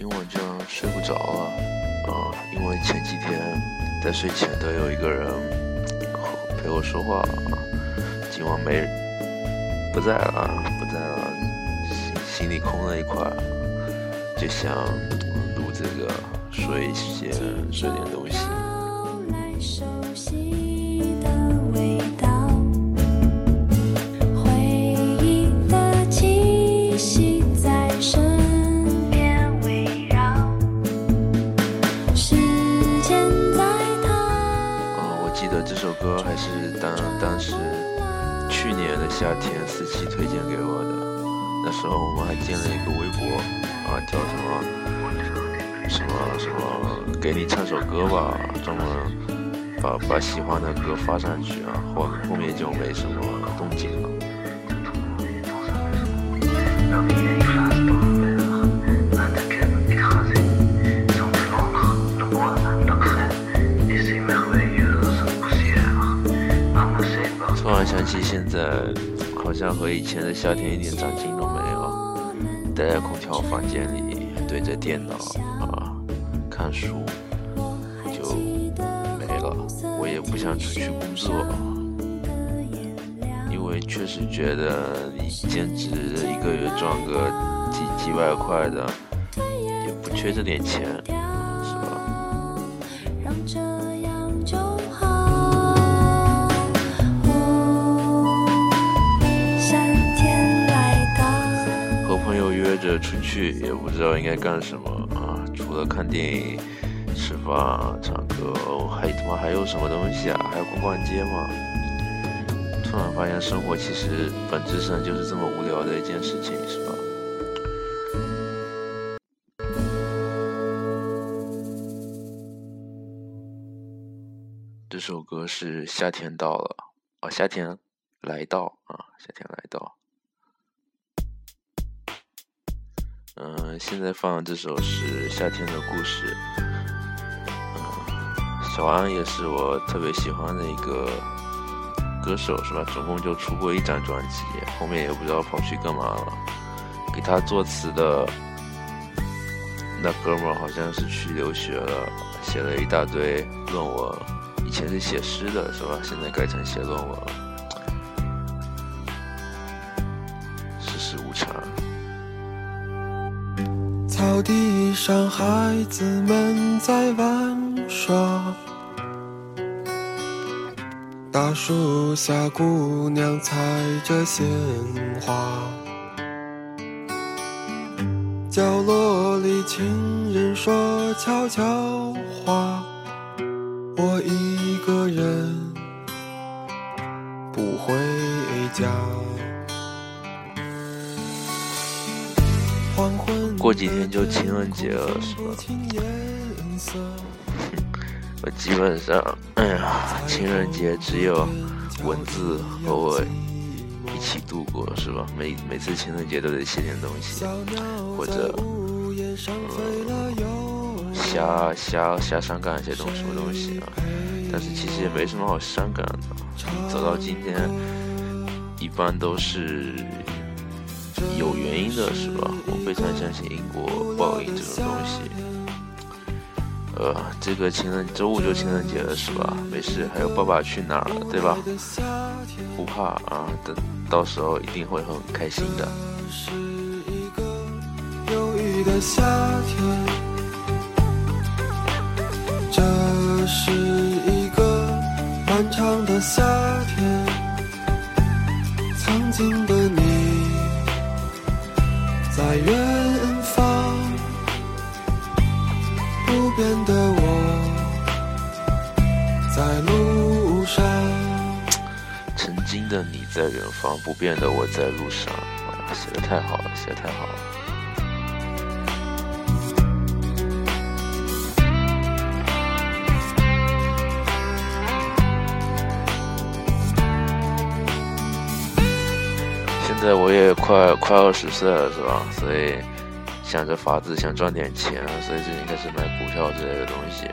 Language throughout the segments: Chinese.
今晚这样睡不着啊，啊，因为前几天在睡前都有一个人陪我说话，今晚没不在了，不在了，心心里空了一块，就想录这个，说一些说点东西。这首歌还是当当时去年的夏天四七推荐给我的，那时候我们还建了一个微博，啊，叫什么什么什么，给你唱首歌吧，专门把把喜欢的歌发上去啊，后后面就没什么动静了。在。好像和以前的夏天一点长进都没有，待在空调房间里对着电脑啊看书就没了。我也不想出去工作，因为确实觉得你兼职一个月赚个几几百块的，也不缺这点钱。也不知道应该干什么啊！除了看电影、吃饭、唱歌，还他妈还有什么东西啊？还要逛逛街吗？突然发现生活其实本质上就是这么无聊的一件事情，是吧？这首歌是夏天到了啊，夏天来到啊，夏天来到。嗯，现在放的这首是《夏天的故事》。小安也是我特别喜欢的一个歌手，是吧？总共就出过一张专辑，后面也不知道跑去干嘛了。给他作词的那哥们儿好像是去留学了，写了一大堆论文。以前是写诗的，是吧？现在改成写论文了。世事无常。草地上，孩子们在玩耍。大树下，姑娘采着鲜花。角落里，情人说悄悄话。我一个人不回家。过几天就情人节了，是吧？我基本上，哎呀，情人节只有文字和我一起度过，是吧？每每次情人节都得写点东西，或者瞎瞎瞎伤感一些东什么东西啊？但是其实也没什么好伤感的，走到今天，一般都是。有原因的是吧？我非常相信因果报应这种东西。呃，这个情人周五就情人节了是吧？没事，还有爸爸去哪儿了，对吧？不怕啊，等到时候一定会很开心的。这是一个漫长的夏天，曾经的你。在远方，不变的我，在路上。曾经的你在远方，不变的我在路上。写的太好了，写的太好了。现在我也快快二十岁了，是吧？所以想着法子想赚点钱，所以最近开始买股票之类的东西，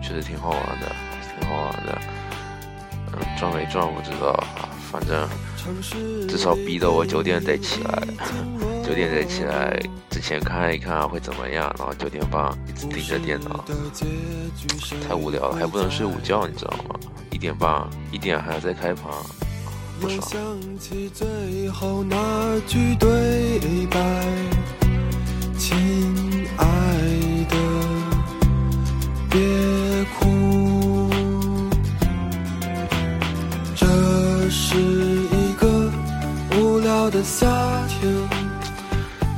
确实挺好玩的，挺好玩的。嗯，赚没赚不知道啊，反正至少逼得我九点得起来，九点得起来之前看一看会怎么样，然后九点半一直盯着电脑，太无聊了，还不能睡午觉，你知道吗？一点半一点还要再开盘，不爽。亲爱的，别哭，这是一个无聊的夏天。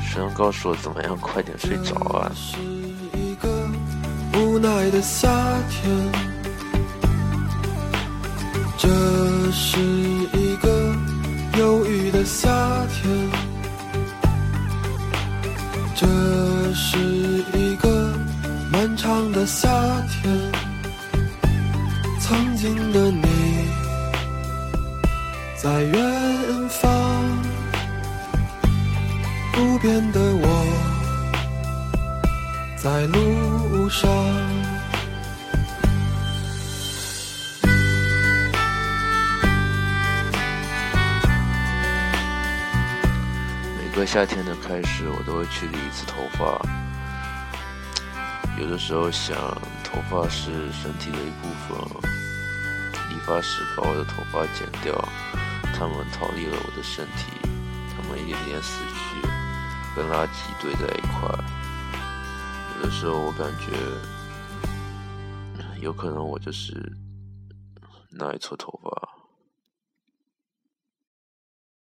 谁能告诉我怎么样快点睡着啊？是一个无奈的夏天，这曾经的你在远方，不变的我在路上。每个夏天的开始，我都会去理一次头发。有的时候想，头发是身体的一部分。理发师把我的头发剪掉，他们逃离了我的身体，他们一点点死去，跟垃圾堆在一块。有的时候我感觉，有可能我就是那一撮头发。